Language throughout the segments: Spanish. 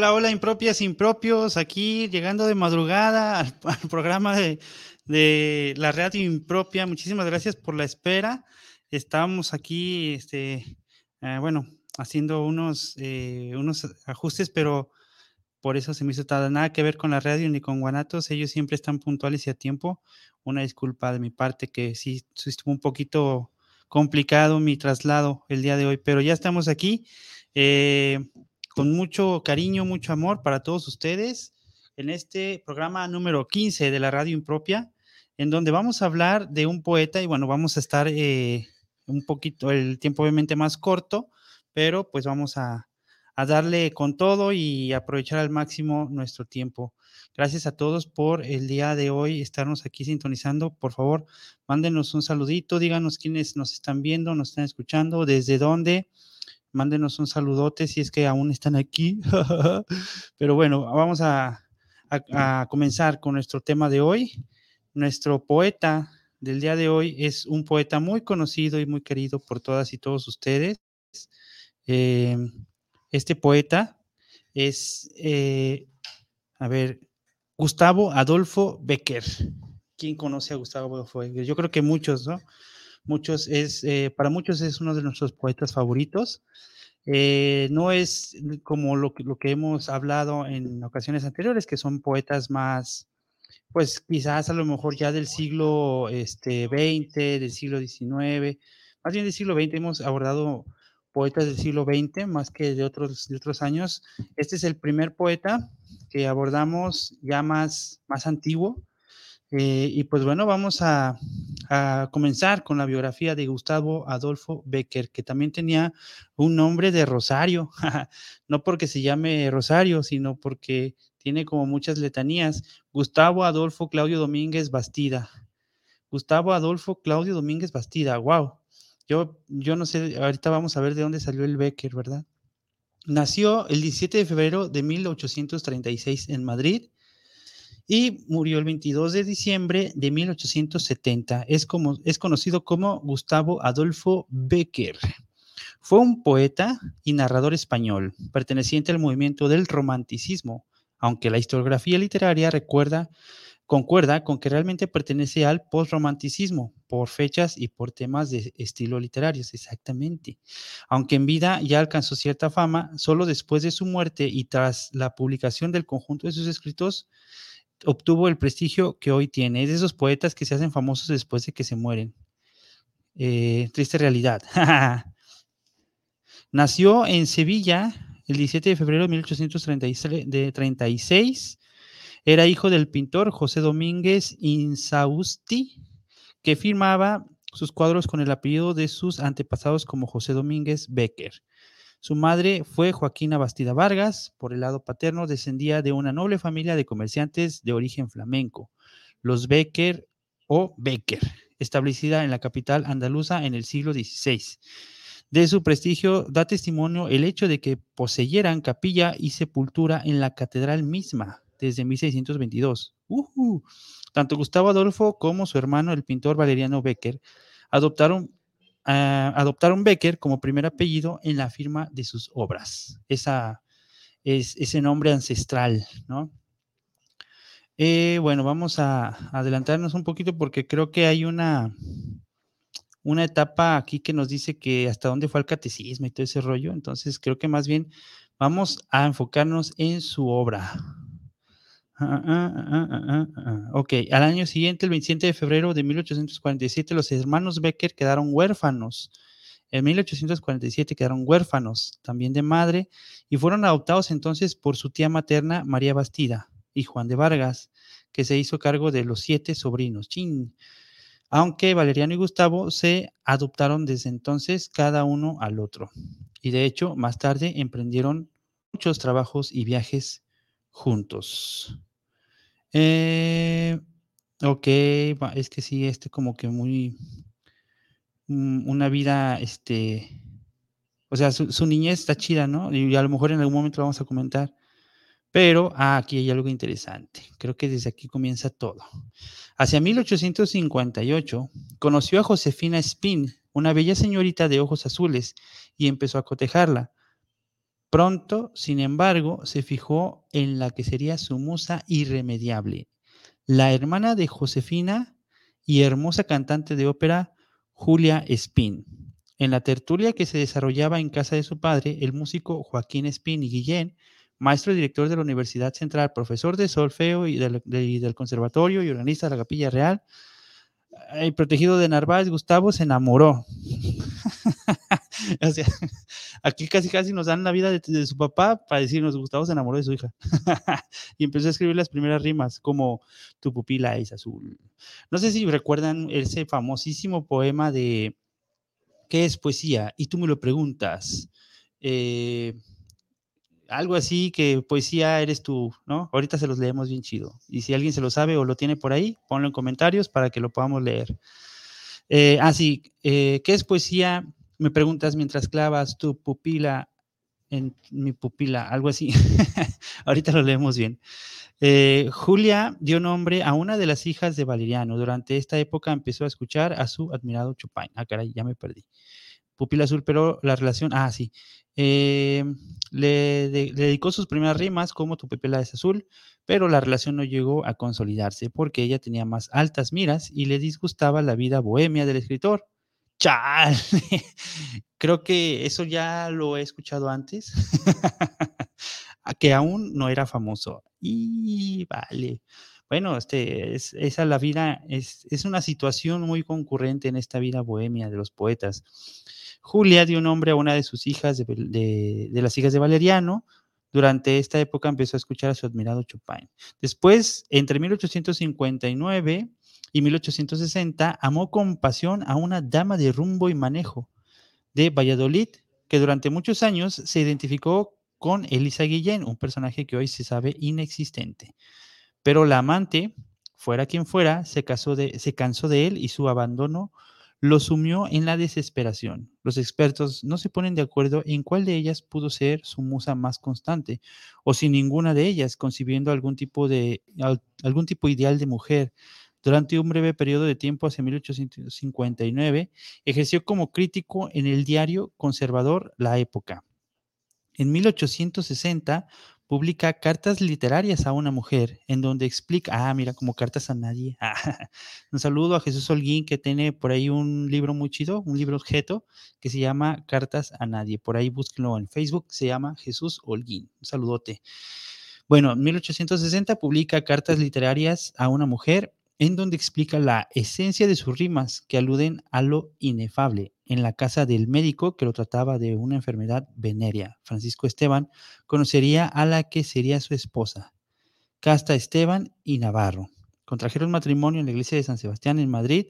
Hola, hola, impropias, impropios, aquí llegando de madrugada al, programa de, la radio impropia. Muchísimas gracias por la espera. Estamos aquí, este, eh, bueno, haciendo unos, eh, unos ajustes, pero por eso se me hizo nada que ver con la radio ni con Guanatos. Ellos siempre están puntuales y a tiempo. Una disculpa de mi parte que sí estuvo un poquito complicado mi traslado el día de hoy, pero ya estamos aquí. Eh, con mucho cariño, mucho amor para todos ustedes en este programa número 15 de la radio impropia, en donde vamos a hablar de un poeta y bueno, vamos a estar eh, un poquito, el tiempo obviamente más corto, pero pues vamos a, a darle con todo y aprovechar al máximo nuestro tiempo. Gracias a todos por el día de hoy estarnos aquí sintonizando. Por favor, mándenos un saludito, díganos quiénes nos están viendo, nos están escuchando, desde dónde mándenos un saludote si es que aún están aquí. Pero bueno, vamos a, comenzar con nuestro tema de hoy. Nuestro poeta del día de hoy es un poeta muy conocido y muy querido por todas y todos ustedes. Eh, este poeta es, eh, a ver, Gustavo Adolfo Becker. ¿Quién conoce a Gustavo Adolfo Becker? Yo creo que muchos, ¿no? Muchos es, eh, para muchos es uno de nuestros poetas favoritos. Eh, no es como lo que, lo que hemos hablado en ocasiones anteriores, que son poetas más, pues quizás a lo mejor ya del siglo este, XX, del siglo XIX, más bien del siglo XX hemos abordado poetas del siglo XX más que de otros, de otros años. Este es el primer poeta que abordamos ya más, más antiguo, eh, y pues bueno, vamos a, comenzar con la biografía de Gustavo Adolfo Becker, que también tenía un nombre de Rosario, no porque se llame Rosario, sino porque tiene como muchas letanías. Gustavo Adolfo Claudio Domínguez Bastida. Gustavo Adolfo Claudio Domínguez Bastida, wow. Yo, yo no sé, ahorita vamos a ver de dónde salió el Becker, ¿verdad? Nació el 17 de febrero de 1836 en Madrid y murió el 22 de diciembre de 1870. Es, como, es conocido como Gustavo Adolfo Becker. Fue un poeta y narrador español, perteneciente al movimiento del romanticismo, aunque la historiografía literaria recuerda, concuerda con que realmente pertenece al postromanticismo por fechas y por temas de estilo literarios, exactamente. Aunque en vida ya alcanzó cierta fama, solo después de su muerte y tras la publicación del conjunto de sus escritos, obtuvo el prestigio que hoy tiene. Es de esos poetas que se hacen famosos después de que se mueren. Eh, triste realidad. Nació en Sevilla el 17 de febrero de 1836. Era hijo del pintor José Domínguez Insausti, que firmaba sus cuadros con el apellido de sus antepasados como José Domínguez Becker. Su madre fue Joaquina Bastida Vargas, por el lado paterno descendía de una noble familia de comerciantes de origen flamenco, los Becker o Becker, establecida en la capital andaluza en el siglo XVI. De su prestigio da testimonio el hecho de que poseyeran capilla y sepultura en la catedral misma desde 1622. Tanto Gustavo Adolfo como su hermano, el pintor Valeriano Becker, adoptaron adoptaron Becker como primer apellido en la firma de sus obras. Esa, es, ese nombre ancestral, ¿no? Eh, bueno, vamos a adelantarnos un poquito porque creo que hay una, una etapa aquí que nos dice que hasta dónde fue el catecismo y todo ese rollo. Entonces creo que más bien vamos a enfocarnos en su obra. Ah, ah, ah, ok, al año siguiente, el 27 de febrero de 1847, los hermanos Becker quedaron huérfanos. En 1847 quedaron huérfanos también de madre y fueron adoptados entonces por su tía materna María Bastida y Juan de Vargas, que se hizo cargo de los siete sobrinos. Chin. Aunque Valeriano y Gustavo se adoptaron desde entonces cada uno al otro. Y de hecho, más tarde emprendieron muchos trabajos y viajes juntos. Eh, ok, es que sí, este como que muy, mm, una vida, este, o sea, su, su, niñez está chida, ¿no? Y a lo mejor en algún momento lo vamos a comentar. Pero ah, aquí hay algo interesante. Creo que desde aquí comienza todo. Hacia 1858 conoció a Josefina Spin, una bella señorita de ojos azules, y empezó a cotejarla. Pronto, sin embargo, se fijó en la que sería su musa irremediable, la hermana de Josefina y hermosa cantante de ópera, Julia Spin. En la tertulia que se desarrollaba en casa de su padre, el músico Joaquín Spin y Guillén maestro y director de la Universidad Central, profesor de solfeo y del, conservatorio y organista de la Capilla Real, y protegido de Narváez, Gustavo se enamoró. aquí casi casi nos dan la vida de, su papá para decirnos, Gustavo se enamoró de su hija. y empezó a escribir las primeras rimas, como Tu pupila es azul. No sé si recuerdan ese famosísimo poema de ¿Qué es poesía? Y tú me lo preguntas. Eh, algo así que poesía eres tú, ¿no? Ahorita se los leemos bien chido. Y si alguien se lo sabe o lo tiene por ahí, ponlo en comentarios para que lo podamos leer. Eh, ah, eh, ¿qué es poesía? Me preguntas mientras clavas tu pupila en mi pupila, algo así. Ahorita lo leemos bien. Eh, Julia dio nombre a una de las hijas de Valeriano. Durante esta época empezó a escuchar a su admirado Chopin. Ah, caray, ya me perdí. Pupila azul, pero la relación, ah, sí. Eh, le, dedicó sus primeras rimas como Tu pupila es azul, pero la relación no llegó a consolidarse porque ella tenía más altas miras y le disgustaba la vida bohemia del escritor. ¡Chale! Creo que eso ya lo he escuchado antes, que aún no era famoso. Y vale. Bueno, este, es, esa la vida, es, es una situación muy concurrente en esta vida bohemia de los poetas. Julia dio nombre a una de sus hijas, de, las hijas de Valeriano. Durante esta época empezó a escuchar a su admirado Chopin. Después, entre 1859 y 1860, amó con pasión a una dama de rumbo y manejo de Valladolid, que durante muchos años se identificó con Elisa Guillén, un personaje que hoy se sabe inexistente. Pero la amante, fuera quien fuera, se, cansó de él y su abandono lo sumió en la desesperación. Los expertos no se ponen de acuerdo en cuál de ellas pudo ser su musa más constante, o si ninguna de ellas, concibiendo algún tipo de algún tipo ideal de mujer. Durante un breve periodo de tiempo, hacia 1859, ejerció como crítico en el diario conservador La Época. En 1860 publica cartas literarias a una mujer en donde explica, ah, mira, como cartas a nadie. un saludo a Jesús Holguín que tiene por ahí un libro muy chido, un libro objeto que se llama Cartas a nadie. Por ahí búsquenlo en Facebook, se llama Jesús Holguín. Un saludote. Bueno, en 1860 publica cartas literarias a una mujer en donde explica la esencia de sus rimas que aluden a lo inefable. En la casa del médico que lo trataba de una enfermedad venérea, Francisco Esteban conocería a la que sería su esposa, Casta Esteban y Navarro. Contrajeron matrimonio en la iglesia de San Sebastián en Madrid.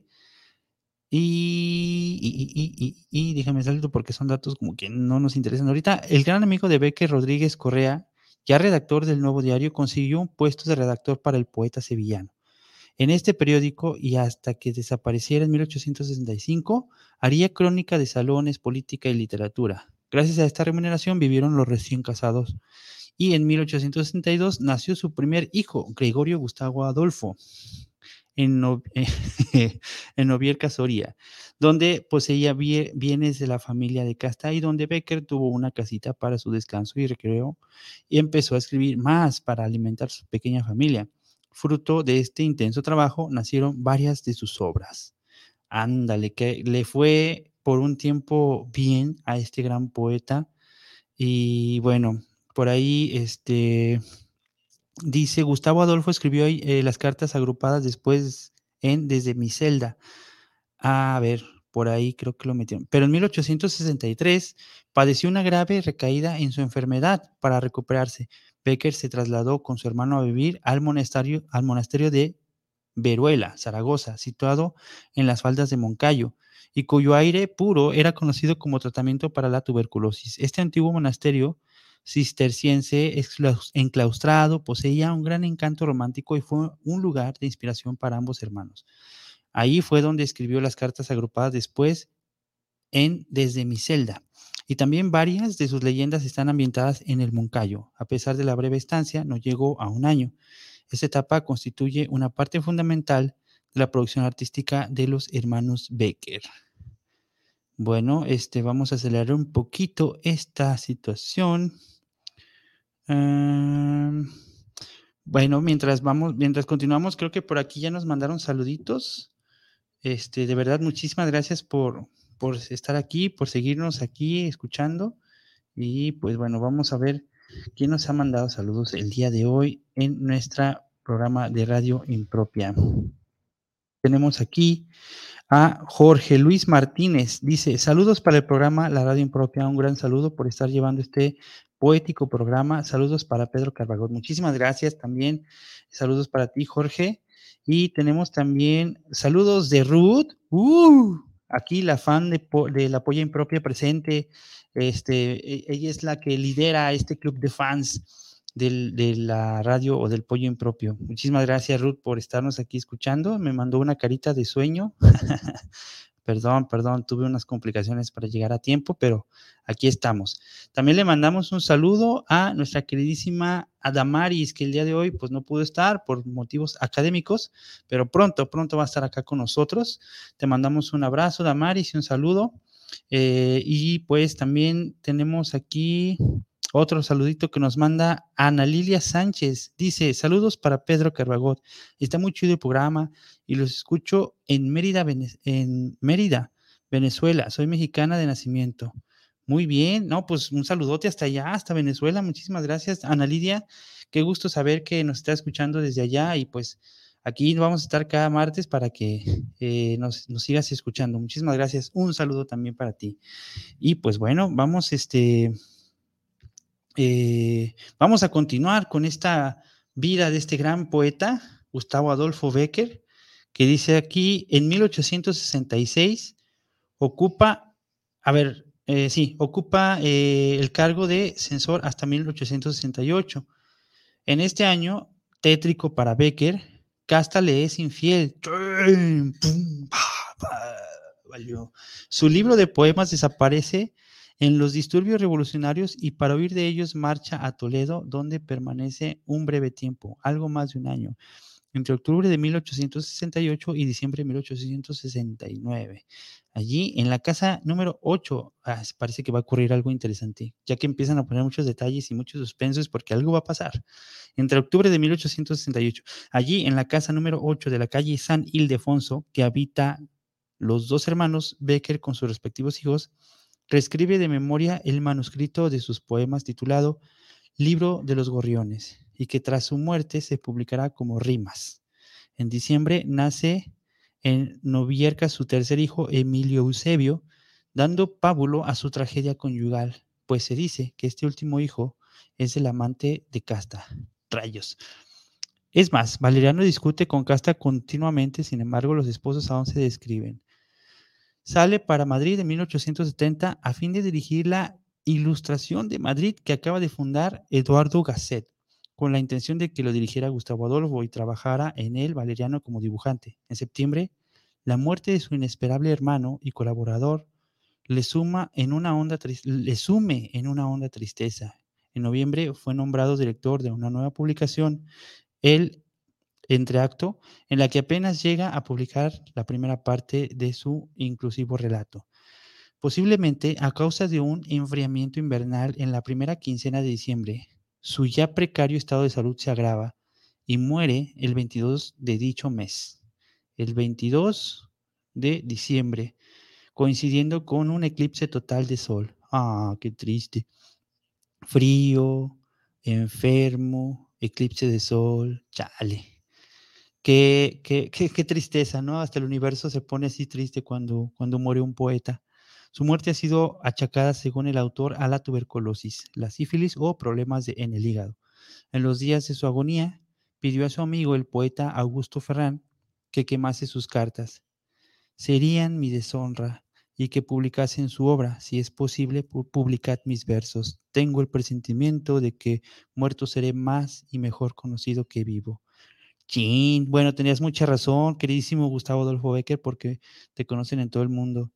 Y, y, y, déjame salto porque son datos como que no nos interesan ahorita. El gran amigo de Becker, Rodríguez Correa, ya redactor del Nuevo Diario, consiguió un puesto de redactor para el poeta sevillano. En este periódico y hasta que desapareciera en 1865, haría crónica de salones, política y literatura. Gracias a esta remuneración vivieron los recién casados. Y en 1862 nació su primer hijo, Gregorio Gustavo Adolfo, en, en Novier Casoria, donde poseía bienes de la familia de Casta y donde Becker tuvo una casita para su descanso y recreo y empezó a escribir más para alimentar su pequeña familia. Fruto de este intenso trabajo nacieron varias de sus obras. Ándale, que le fue por un tiempo bien a este gran poeta. Y bueno, por ahí, este, dice, Gustavo Adolfo escribió eh, las cartas agrupadas después en Desde mi celda. A ver, por ahí creo que lo metieron. Pero en 1863 padeció una grave recaída en su enfermedad. Para recuperarse, Becker se trasladó con su hermano a vivir al monasterio, al monasterio de Veruela, Zaragoza, situado en las faldas de Moncayo, y cuyo aire puro era conocido como tratamiento para la tuberculosis. Este antiguo monasterio cisterciense enclaustrado poseía un gran encanto romántico y fue un lugar de inspiración para ambos hermanos. Ahí fue donde escribió las cartas agrupadas después en Desde mi celda. Y también varias de sus leyendas están ambientadas en el Moncayo. A pesar de la breve estancia, no llegó a un año. Esta etapa constituye una parte fundamental de la producción artística de los hermanos Becker. Bueno, este, vamos a acelerar un poquito esta situación. bueno, mientras vamos, mientras continuamos, creo que por aquí ya nos mandaron saluditos. Este, de verdad, muchísimas gracias por, por estar aquí, por seguirnos aquí escuchando. Y pues bueno, vamos a ver quién nos ha mandado saludos el día de hoy en nuestro programa de radio impropia. Tenemos aquí a Jorge Luis Martínez. Dice, saludos para el programa La Radio Impropia. Un gran saludo por estar llevando este poético programa. Saludos para Pedro Carvajal. Muchísimas gracias también. Saludos para ti, Jorge. Y tenemos también saludos de Ruth. Uh, aquí la fan de, de la Polla Impropia presente. Este, e, ella es la que lidera este club de fans del, de la radio o del pollo impropio. Muchísimas gracias, Ruth, por estarnos aquí escuchando. Me mandó una carita de sueño. perdón, perdón, tuve unas complicaciones para llegar a tiempo, pero aquí estamos. También le mandamos un saludo a nuestra queridísima Adamaris, que el día de hoy pues no pudo estar por motivos académicos, pero pronto, pronto va a estar acá con nosotros. Te mandamos un abrazo, Damaris, y un saludo. Eh, y pues también tenemos aquí otro saludito que nos manda Ana Lilia Sánchez. Dice, saludos para Pedro Carbagot. Está muy chido el programa y los escucho en Mérida, en Mérida, Venezuela. Soy mexicana de nacimiento. Muy bien, no, pues un saludote hasta allá, hasta Venezuela. Muchísimas gracias, Ana Lidia. Qué gusto saber que nos está escuchando desde allá y pues aquí vamos a estar cada martes para que eh, nos, nos, sigas escuchando. Muchísimas gracias. Un saludo también para ti. Y pues bueno, vamos este eh, vamos a continuar con esta vida de este gran poeta, Gustavo Adolfo Becker, que dice aquí, en 1866 ocupa, a ver, eh, sí, ocupa eh, el cargo de censor hasta 1868. En este año, tétrico para Becker, Casta le es infiel. Su libro de poemas desaparece en los disturbios revolucionarios y para huir de ellos marcha a Toledo, donde permanece un breve tiempo, algo más de un año, entre octubre de 1868 y diciembre de 1869. Allí, en la casa número 8, ah, parece que va a ocurrir algo interesante, ya que empiezan a poner muchos detalles y muchos suspensos porque algo va a pasar. Entre octubre de 1868, allí en la casa número 8 de la calle San Ildefonso, que habita los dos hermanos Becker con sus respectivos hijos, reescribe de memoria el manuscrito de sus poemas titulado Libro de los Gorriones y que tras su muerte se publicará como Rimas. En diciembre nace en Novierca su tercer hijo, Emilio Eusebio, dando pábulo a su tragedia conyugal, pues se dice que este último hijo es el amante de Casta. Rayos. Es más, Valeriano discute con Casta continuamente, sin embargo, los esposos aún se describen sale para Madrid en 1870 a fin de dirigir la Ilustración de Madrid que acaba de fundar Eduardo Gasset, con la intención de que lo dirigiera Gustavo Adolfo y trabajara en él Valeriano como dibujante. En septiembre, la muerte de su inesperable hermano y colaborador le, suma en una honda le sume en una honda tristeza. En noviembre fue nombrado director de una nueva publicación, El entreacto en la que apenas llega a publicar la primera parte de su inclusivo relato. Posiblemente a causa de un enfriamiento invernal en la primera quincena de diciembre, su ya precario estado de salud se agrava y muere el 22 de dicho mes. El 22 de diciembre, coincidiendo con un eclipse total de sol. Ah, qué triste. Frío, enfermo, eclipse de sol, chale. Qué, tristeza, ¿no? Hasta el universo se pone así triste cuando, cuando muere un poeta. Su muerte ha sido achacada, según el autor, a la tuberculosis, la sífilis o problemas de, en el hígado. En los días de su agonía, pidió a su amigo, el poeta Augusto Ferrán, que quemase sus cartas. Serían mi deshonra y que publicasen su obra. Si es posible, publicad mis versos. Tengo el presentimiento de que muerto seré más y mejor conocido que vivo. Chin, bueno, tenías mucha razón, queridísimo Gustavo Adolfo Becker, porque te conocen en todo el mundo.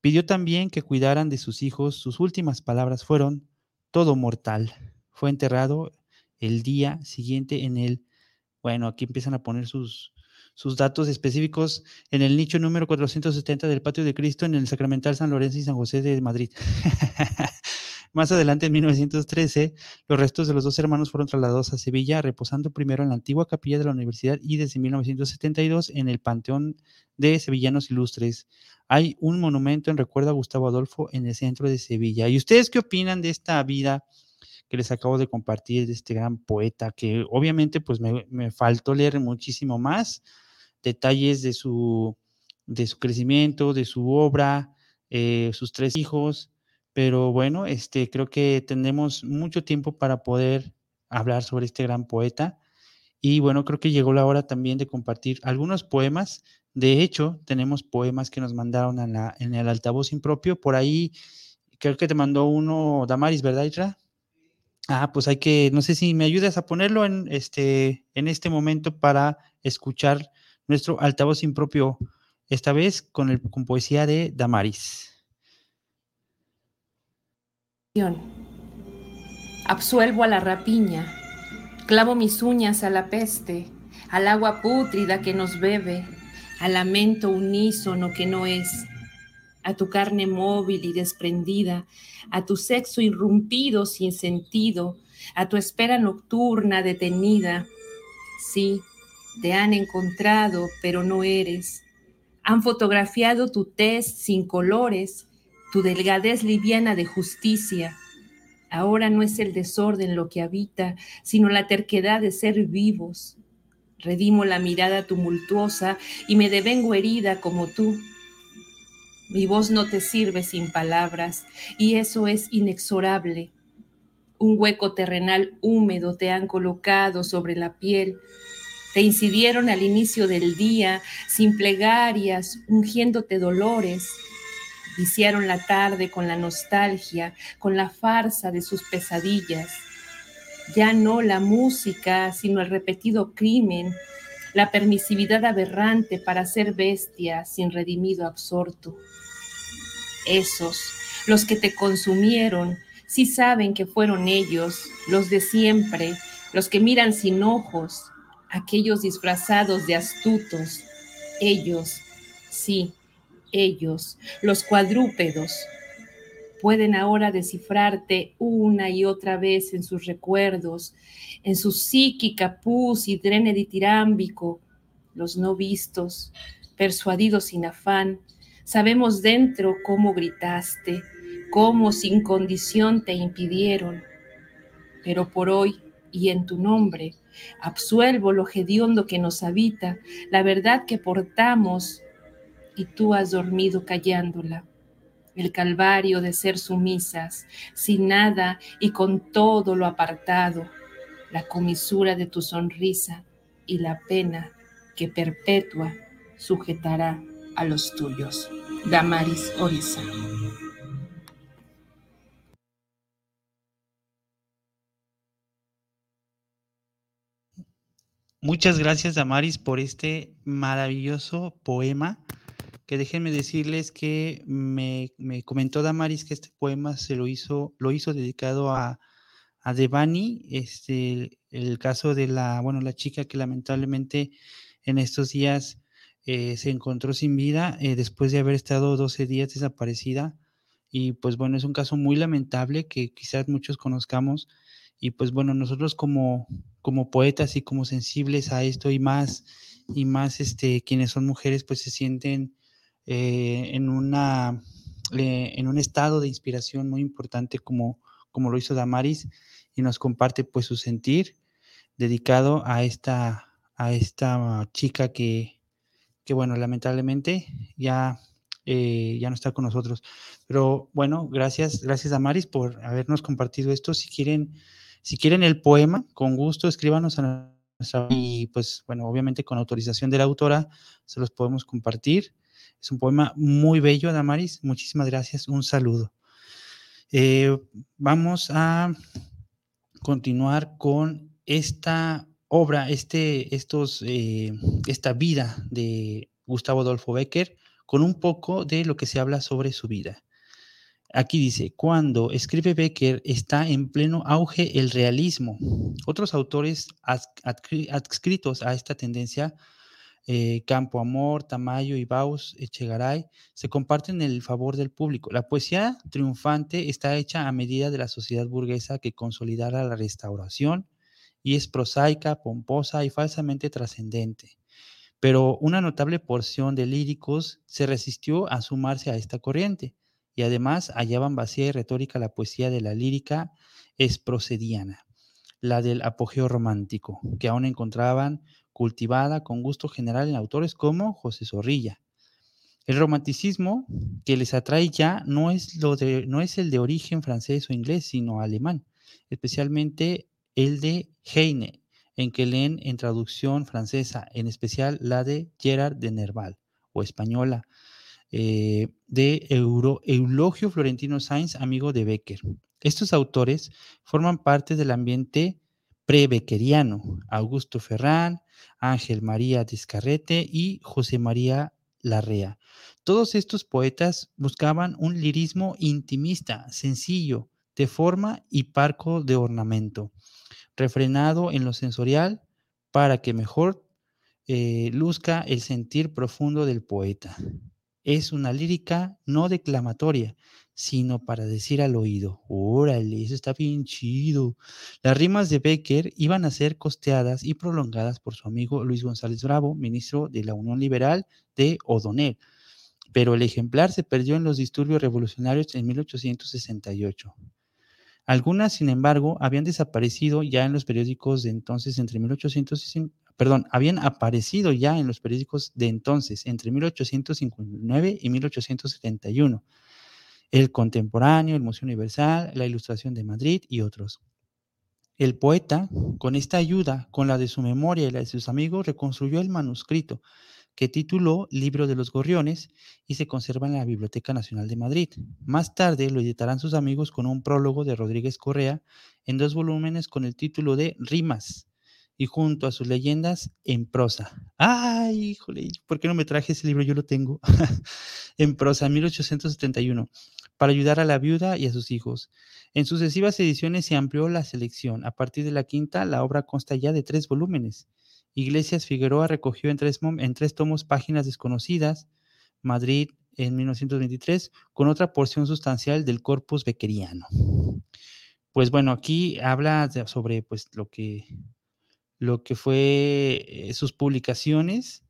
Pidió también que cuidaran de sus hijos. Sus últimas palabras fueron, todo mortal. Fue enterrado el día siguiente en el, bueno, aquí empiezan a poner sus, sus datos específicos en el nicho número 470 del Patio de Cristo en el Sacramental San Lorenzo y San José de Madrid. Más adelante, en 1913, los restos de los dos hermanos fueron trasladados a Sevilla, reposando primero en la antigua capilla de la universidad y desde 1972 en el Panteón de Sevillanos Ilustres. Hay un monumento en recuerdo a Gustavo Adolfo en el centro de Sevilla. ¿Y ustedes qué opinan de esta vida que les acabo de compartir de este gran poeta? Que obviamente pues me, me faltó leer muchísimo más detalles de su, de su crecimiento, de su obra, eh, sus tres hijos, pero bueno, este, creo que tenemos mucho tiempo para poder hablar sobre este gran poeta. Y bueno, creo que llegó la hora también de compartir algunos poemas. De hecho, tenemos poemas que nos mandaron en, la, en el altavoz impropio. Por ahí, creo que te mandó uno Damaris, ¿verdad, Isra? Ah, pues hay que, no sé si me ayudas a ponerlo en este, en este momento para escuchar nuestro altavoz impropio, esta vez con, el, con poesía de Damaris. Absuelvo a la rapiña, clavo mis uñas a la peste, al agua pútrida que nos bebe, al lamento unísono que no es, a tu carne móvil y desprendida, a tu sexo irrumpido sin sentido, a tu espera nocturna detenida. Sí, te han encontrado, pero no eres. Han fotografiado tu tez sin colores, tu delgadez liviana de justicia. Ahora no es el desorden lo que habita, sino la terquedad de ser vivos. Redimo la mirada tumultuosa y me devengo herida como tú. Mi voz no te sirve sin palabras y eso es inexorable. Un hueco terrenal húmedo te han colocado sobre la piel te incidieron al inicio del día, sin plegarias, ungiéndote dolores. Viciaron la tarde con la nostalgia, con la farsa de sus pesadillas. Ya no la música, sino el repetido crimen, la permisividad aberrante para ser bestia sin redimido absorto. Esos, los que te consumieron, sí saben que fueron ellos, los de siempre, los que miran sin ojos, aquellos disfrazados de astutos, ellos, sí, ellos, los cuadrúpedos, pueden ahora descifrarte una y otra vez en sus recuerdos, en su psíquica pus y drene ditirámbico, los no vistos, persuadidos sin afán, sabemos dentro cómo gritaste, cómo sin condición te impidieron, pero por hoy y en tu nombre, Absuelvo lo hediondo que nos habita, la verdad que portamos, y tú has dormido callándola. El calvario de ser sumisas, sin nada y con todo lo apartado, la comisura de tu sonrisa y la pena que perpetua sujetará a los tuyos. Damaris Orisa. Muchas gracias, Damaris, por este maravilloso poema. Que déjenme decirles que me, comentó Damaris que este poema se lo hizo, lo hizo dedicado a, a Devani, este, el caso de la, bueno, la chica que lamentablemente en estos días eh, se encontró sin vida eh, después de haber estado 12 días desaparecida. Y pues bueno, es un caso muy lamentable que quizás muchos conozcamos. Y pues bueno, nosotros como, como poetas y como sensibles a esto y más, y más este, quienes son mujeres, pues se sienten eh, en, una, eh, en un estado de inspiración muy importante como, como lo hizo Damaris y nos comparte pues su sentir dedicado a esta, a esta chica que, que bueno, lamentablemente ya, eh, ya no está con nosotros. Pero bueno, gracias, gracias Damaris por habernos compartido esto. Si quieren, si quieren el poema, con gusto escríbanos a nuestra y pues bueno, obviamente con autorización de la autora se los podemos compartir. Es un poema muy bello, Damaris. Muchísimas gracias. Un saludo. Eh, vamos a continuar con esta obra, este, estos, eh, esta vida de Gustavo Adolfo Becker, con un poco de lo que se habla sobre su vida. Aquí dice, cuando escribe Becker está en pleno auge el realismo. Otros autores adscritos a esta tendencia eh, Campo Amor, Tamayo y Baus Echegaray se comparten en el favor del público. La poesía triunfante está hecha a medida de la sociedad burguesa que consolidara la restauración y es prosaica, pomposa y falsamente trascendente. Pero una notable porción de líricos se resistió a sumarse a esta corriente y además hallaban vacía y retórica la poesía de la lírica esprocediana, la del apogeo romántico, que aún encontraban cultivada con gusto general en autores como José Zorrilla. El romanticismo que les atrae ya no es, lo de, no es el de origen francés o inglés, sino alemán, especialmente el de Heine, en que leen en traducción francesa, en especial la de Gerard de Nerval, o española, eh, de Eulogio Florentino Sainz, amigo de Becker. Estos autores forman parte del ambiente pre-beckeriano, Augusto Ferrán, Ángel María Descarrete y José María Larrea. Todos estos poetas buscaban un lirismo intimista, sencillo, de forma y parco de ornamento, refrenado en lo sensorial para que mejor eh, luzca el sentir profundo del poeta. Es una lírica no declamatoria, sino para decir al oído, órale, eso está bien chido. Las rimas de Becker iban a ser costeadas y prolongadas por su amigo Luis González Bravo, ministro de la Unión Liberal de O'Donnell, pero el ejemplar se perdió en los disturbios revolucionarios en 1868. Algunas, sin embargo, habían desaparecido ya en los periódicos de entonces entre 1860, perdón, habían aparecido ya en los periódicos de entonces entre 1859 y 1871 el Contemporáneo, el Museo Universal, la Ilustración de Madrid y otros. El poeta, con esta ayuda, con la de su memoria y la de sus amigos, reconstruyó el manuscrito que tituló Libro de los Gorriones y se conserva en la Biblioteca Nacional de Madrid. Más tarde lo editarán sus amigos con un prólogo de Rodríguez Correa en dos volúmenes con el título de Rimas y junto a sus leyendas en prosa. ¡Ay, híjole! ¿Por qué no me traje ese libro? Yo lo tengo. en prosa, 1871 para ayudar a la viuda y a sus hijos. En sucesivas ediciones se amplió la selección. A partir de la quinta, la obra consta ya de tres volúmenes. Iglesias Figueroa recogió en tres, en tres tomos páginas desconocidas, Madrid en 1923, con otra porción sustancial del corpus bequeriano. Pues bueno, aquí habla sobre pues, lo, que, lo que fue eh, sus publicaciones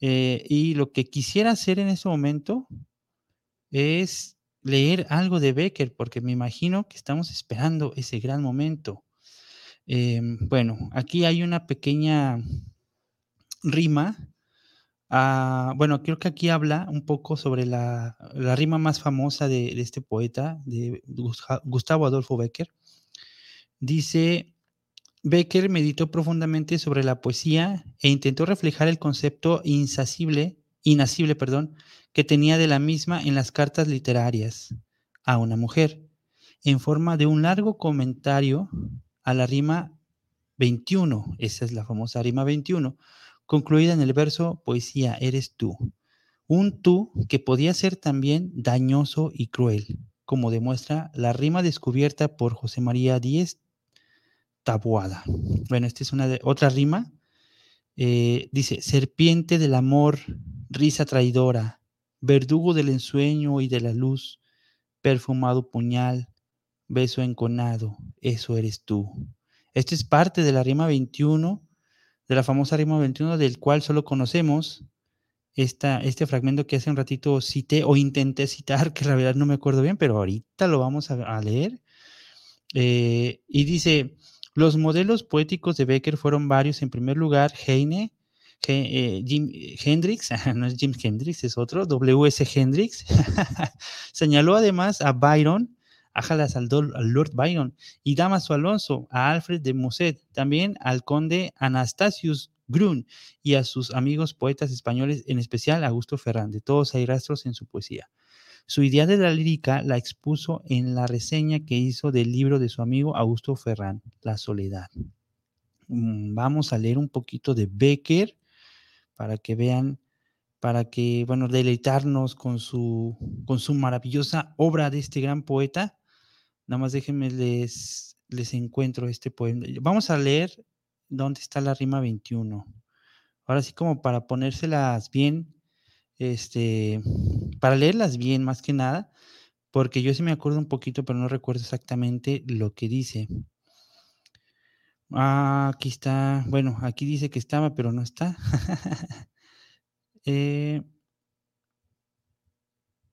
eh, y lo que quisiera hacer en ese momento es leer algo de Becker, porque me imagino que estamos esperando ese gran momento. Em, bueno, aquí hay una pequeña rima. Ah, bueno, creo que aquí habla un poco sobre la, rima más famosa de, de, este poeta, de Gustavo Adolfo Becker. Dice, Becker meditó profundamente sobre la poesía e intentó reflejar el concepto insacible, inacible, perdón, que tenía de la misma en las cartas literarias a una mujer, en forma de un largo comentario a la rima 21, esa es la famosa rima 21, concluida en el verso Poesía, eres tú. Un tú que podía ser también dañoso y cruel, como demuestra la rima descubierta por José María Díez Tabuada. Bueno, esta es una de, otra rima. Eh, dice, serpiente del amor, risa traidora, verdugo del ensueño y de la luz, perfumado puñal, beso enconado, eso eres tú. Esto es parte de la rima 21, de la famosa rima 21, del cual solo conocemos esta, este fragmento que hace un ratito cité o intenté citar, que la verdad no me acuerdo bien, pero ahorita lo vamos a, leer. Eh, y dice, los modelos poéticos de Becker fueron varios. En primer lugar, Heine, eh, Jim Hendrix, no es Jim Hendrix, es otro, W.S. Hendrix, señaló además a Byron, Ajalas al, al, Lord Byron y Damaso Alonso, a Alfred de Musset, también al conde Anastasius Grun y a sus amigos poetas españoles, en especial Augusto Ferrán. todos hay rastros en su poesía. Su idea de la lírica la expuso en la reseña que hizo del libro de su amigo Augusto Ferrán, La Soledad. Mm, vamos a leer un poquito de Becker para que vean, para que, bueno, deleitarnos con su, con su maravillosa obra de este gran poeta. Nada más déjenme les, les encuentro este poema. Vamos a leer dónde está la rima 21. Ahora sí como para ponérselas bien este, para leerlas bien más que nada, porque yo sí me acuerdo un poquito, pero no recuerdo exactamente lo que dice. Ah, aquí está, bueno, aquí dice que estaba, pero no está. Eh,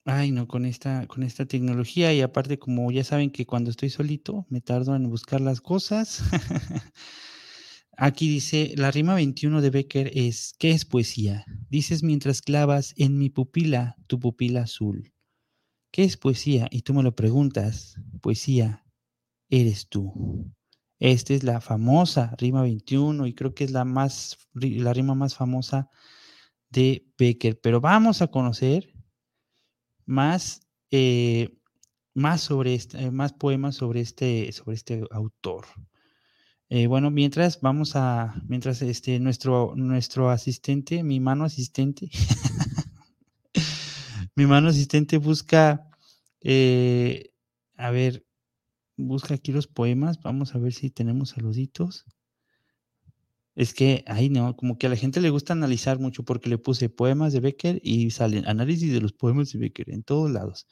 ay, no, con esta, con esta tecnología y aparte como ya saben que cuando estoy solito me tardo en buscar las cosas. Aquí dice, la rima 21 de Becker es, ¿qué es poesía? Dices mientras clavas en mi pupila tu pupila azul. ¿Qué es poesía? Y tú me lo preguntas, poesía, eres tú. Esta es la famosa rima 21 y creo que es la, más, la rima más famosa de Becker. Pero vamos a conocer más, eh, más, sobre este, más poemas sobre este, sobre este autor. Eh, bueno, mientras vamos a, mientras este, nuestro, nuestro asistente, mi mano asistente, mi mano asistente busca, eh, a ver, busca aquí los poemas, vamos a ver si tenemos saluditos. Es que, ahí no, como que a la gente le gusta analizar mucho porque le puse poemas de Becker y salen análisis de los poemas de Becker en todos lados.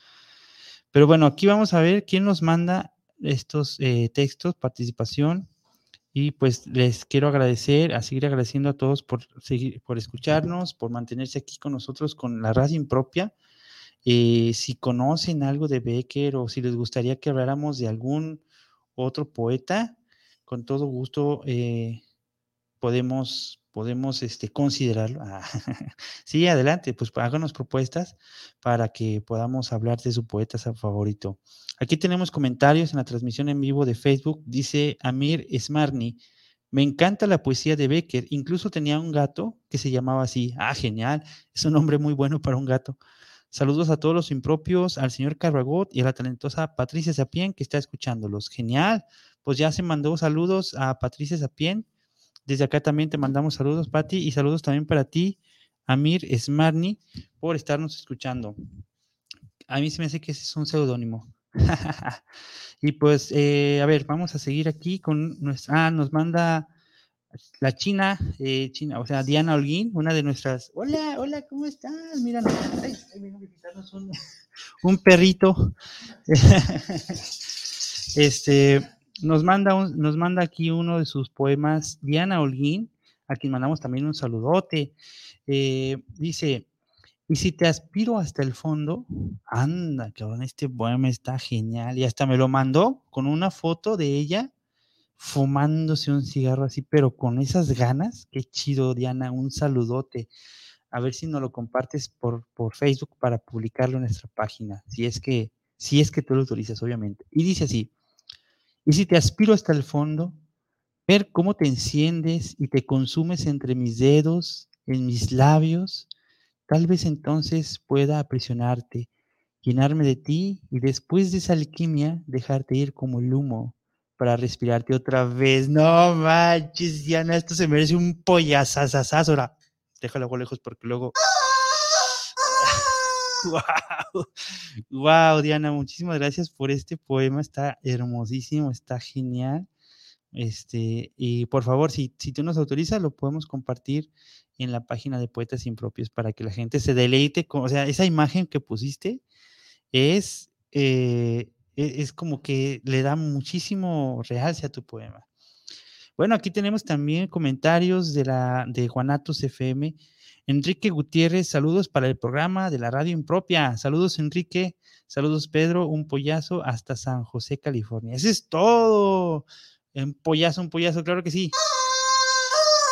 Pero bueno, aquí vamos a ver quién nos manda estos eh, textos, participación. Y pues les quiero agradecer, a seguir agradeciendo a todos por seguir, por escucharnos, por mantenerse aquí con nosotros con la radio impropia. Eh, si conocen algo de Becker o si les gustaría que habláramos de algún otro poeta, con todo gusto eh, podemos, podemos este, considerarlo. Ah, sí, adelante, pues háganos propuestas para que podamos hablar de su poeta favorito. Aquí tenemos comentarios en la transmisión en vivo de Facebook. Dice Amir Smarni, me encanta la poesía de Becker. Incluso tenía un gato que se llamaba así. Ah, genial. Es un nombre muy bueno para un gato. Saludos a todos los impropios, al señor Carragot y a la talentosa Patricia Sapien que está escuchándolos. Genial. Pues ya se mandó saludos a Patricia Sapien. Desde acá también te mandamos saludos, Pati, y saludos también para ti, Amir Smarni, por estarnos escuchando. A mí se me hace que ese es un seudónimo. y pues, eh, a ver, vamos a seguir aquí con nuestra. Ah, nos manda la China, eh, China, o sea, Diana Holguín, una de nuestras. Hola, hola, ¿cómo estás? Mira, ay, un, un perrito. este, nos manda, nos manda aquí uno de sus poemas, Diana Holguín, a quien mandamos también un saludote. Eh, dice, y si te aspiro hasta el fondo, anda, cabrón, este poema está genial. Y hasta me lo mandó con una foto de ella fumándose un cigarro así, pero con esas ganas. Qué chido, Diana, un saludote. A ver si nos lo compartes por, por Facebook para publicarlo en nuestra página, si es que, si es que tú lo autorizas, obviamente. Y dice así, y si te aspiro hasta el fondo, ver cómo te enciendes y te consumes entre mis dedos, en mis labios, Tal vez entonces pueda aprisionarte, llenarme de ti y después de esa alquimia dejarte ir como el humo para respirarte otra vez. No manches, Diana, esto se merece un pollazazazazo. Ahora, déjalo lejos porque luego. wow. wow, Diana, muchísimas gracias por este poema. Está hermosísimo, está genial. Este, y por favor, si, si tú nos autorizas, lo podemos compartir en la página de Poetas Impropios para que la gente se deleite con, o sea, esa imagen que pusiste es, eh, e, es como que le da muchísimo realce a tu poema. Bueno, aquí tenemos también comentarios de la de Juanatos FM. Enrique Gutiérrez, saludos para el programa de la radio impropia. Saludos, Enrique. Saludos, Pedro. Un pollazo hasta San José, California. Eso es todo. Un pollazo, un pollazo, claro que sí.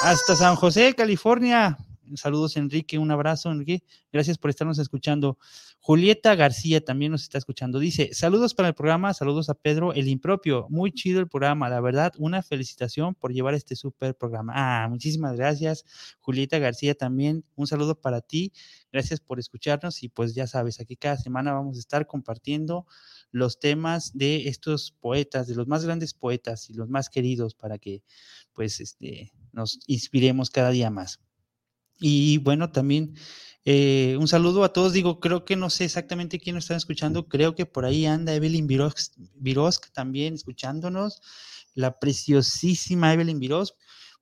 Hasta San José, California. Saludos, Enrique. Un abrazo, Enrique. Gracias por estarnos escuchando. Julieta García también nos está escuchando. Dice, saludos para el programa, saludos a Pedro, el impropio. Muy chido el programa, la verdad, una felicitación por llevar este súper programa. Ah, muchísimas gracias. Julieta García también, un saludo para ti. Gracias por escucharnos y pues ya sabes, aquí cada semana vamos a estar compartiendo los temas de estos poetas, de los más grandes poetas y los más queridos para que pues este, nos inspiremos cada día más. Y bueno, también eh, un saludo a todos. Digo, creo que no sé exactamente quién nos está escuchando. Creo que por ahí anda Evelyn Virosk, también escuchándonos. La preciosísima Evelyn Virosk.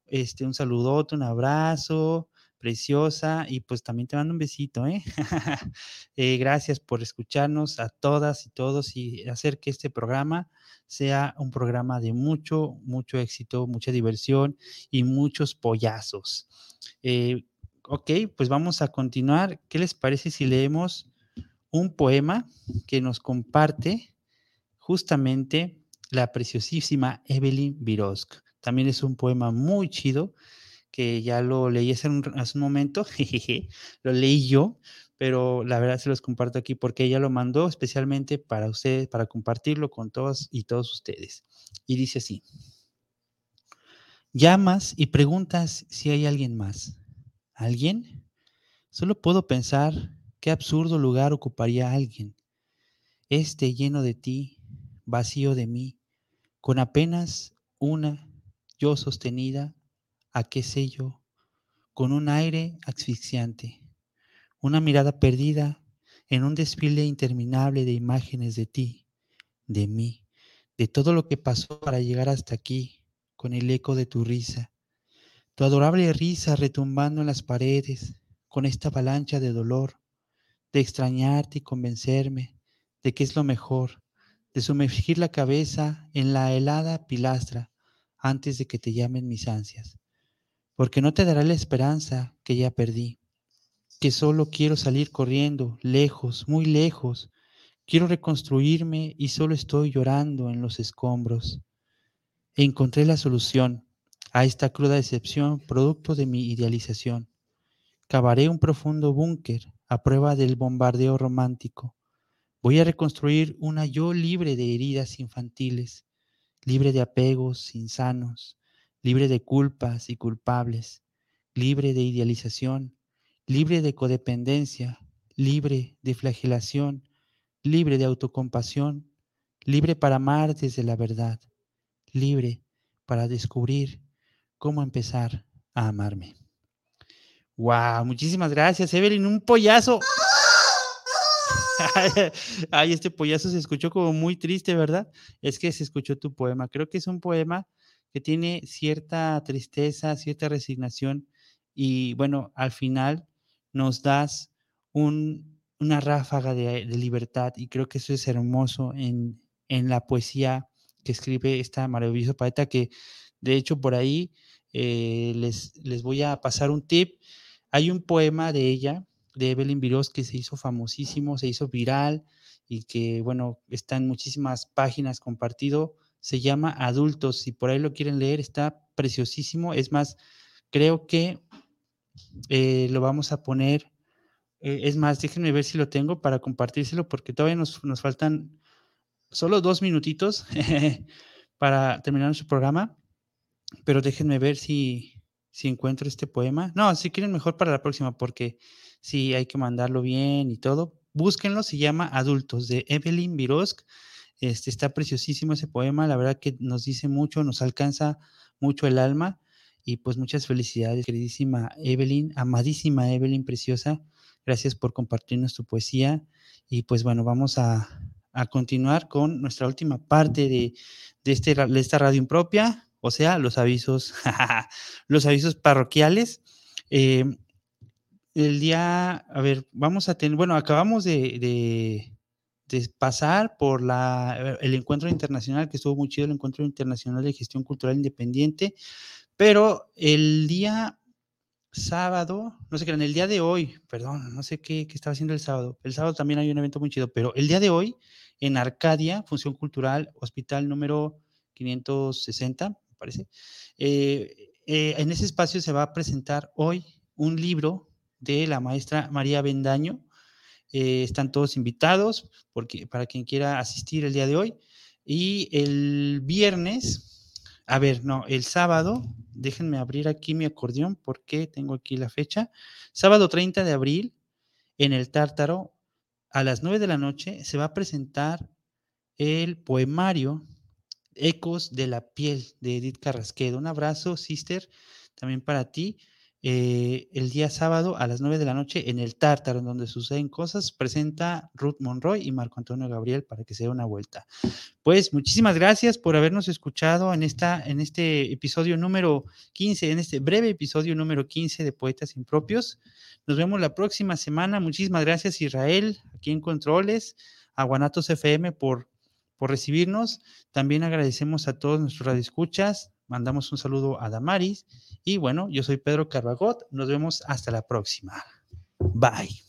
Este, un saludote, un abrazo, preciosa. Y pues también te mando un besito, ¿eh? ¿eh? gracias por escucharnos a todas y todos y hacer que este programa sea un programa de mucho, mucho éxito, mucha diversión y muchos pollazos. Eh, Ok, pues vamos a continuar. ¿Qué les parece si leemos un poema que nos comparte justamente la preciosísima Evelyn Virosk? También es un poema muy chido que ya lo leí hace un, momento, lo leí yo, pero la verdad se los comparto aquí porque ella lo mandó especialmente para ustedes, para compartirlo con todos y todos ustedes. Y dice así, llamas y preguntas si hay alguien más ¿Alguien? Solo puedo pensar qué absurdo lugar ocuparía alguien. Este lleno de ti, vacío de mí, con apenas una yo sostenida, a qué sé yo, con un aire asfixiante, una mirada perdida en un desfile interminable de imágenes de ti, de mí, de todo lo que pasó para llegar hasta aquí, con el eco de tu risa, tu adorable risa retumbando en las paredes, con esta avalancha de dolor, de extrañarte y convencerme de que es lo mejor, de sumergir la cabeza en la helada pilastra antes de que te llamen mis ansias, porque no te dará la esperanza que ya perdí, que solo quiero salir corriendo, lejos, muy lejos, quiero reconstruirme y solo estoy llorando en los escombros. Encontré la solución a esta cruda decepción, producto de mi idealización. Cavaré un profundo búnker a prueba del bombardeo romántico. Voy a reconstruir una yo libre de heridas infantiles, libre de apegos insanos, libre de culpas y culpables, libre de idealización, libre de codependencia, libre de flagelación, libre de autocompasión, libre para amar desde la verdad, libre para descubrir cómo empezar a amarme. Wow, muchísimas gracias, Evelyn. Un pollazo. Ay, este pollazo se escuchó como muy triste, ¿verdad? Es que se escuchó tu poema. Creo que es un poema que tiene cierta tristeza, cierta resignación y bueno, al final nos das una ráfaga de, libertad y creo que eso es hermoso en, en la poesía que escribe esta maravillosa poeta que de hecho por ahí eh, les, les voy a pasar un tip. Hay un poema de ella, de Evelyn Viros, que se hizo famosísimo, se hizo viral y que, bueno, está en muchísimas páginas compartido. Se llama Adultos. Si por ahí lo quieren leer, está preciosísimo. Es más, creo que eh, lo vamos a poner. Eh, es más, déjenme ver si lo tengo para compartírselo, porque todavía nos, nos faltan solo dos minutitos para terminar nuestro programa pero déjenme ver si, si encuentro este poema. No, si quieren mejor para la próxima, porque sí hay que mandarlo bien y todo. Búsquenlo, se llama Adultos, de Evelyn Virosk. Este, está preciosísimo ese poema, la verdad que nos dice mucho, nos alcanza mucho el alma. Y pues muchas felicidades, queridísima Evelyn, amadísima Evelyn, preciosa. Gracias por compartirnos tu poesía. Y pues bueno, vamos a, a continuar con nuestra última parte de, de, este, de esta radio impropia o sea, los avisos, los avisos parroquiales. Eh, el día, a ver, vamos a tener, bueno, acabamos de, pasar por la, el encuentro internacional, que estuvo muy chido, el encuentro internacional de gestión cultural independiente, pero el día sábado, no sé qué, en el día de hoy, perdón, no sé qué, qué, estaba haciendo el sábado. El sábado también hay un evento muy chido, pero el día de hoy, en Arcadia, Función Cultural, Hospital número 560, me parece, eh, eh, en ese espacio se va a presentar hoy un libro de la maestra María Bendaño. Eh, están todos invitados porque, para quien quiera asistir el día de hoy. Y el viernes, a ver, no, el sábado, déjenme abrir aquí mi acordeón porque tengo aquí la fecha. Sábado 30 de abril, en el Tártaro, a las 9 de la noche, se va a presentar el poemario Ecos de la piel de Edith Carrasquedo. Un abrazo, sister, también para ti. Eh, el día sábado a las 9 de la noche en el Tártaro, en donde suceden cosas, presenta Ruth Monroy y Marco Antonio Gabriel para que se dé una vuelta. Pues muchísimas gracias por habernos escuchado en, esta, en este episodio número 15, en este breve episodio número 15 de Poetas Impropios. Nos vemos la próxima semana. Muchísimas gracias Israel, aquí en Controles, a Guanatos FM por, por recibirnos. También agradecemos a todos nuestros radioescuchas. Mandamos un saludo a Damaris y bueno, yo soy Pedro Carbagot. Nos vemos hasta la próxima. Bye.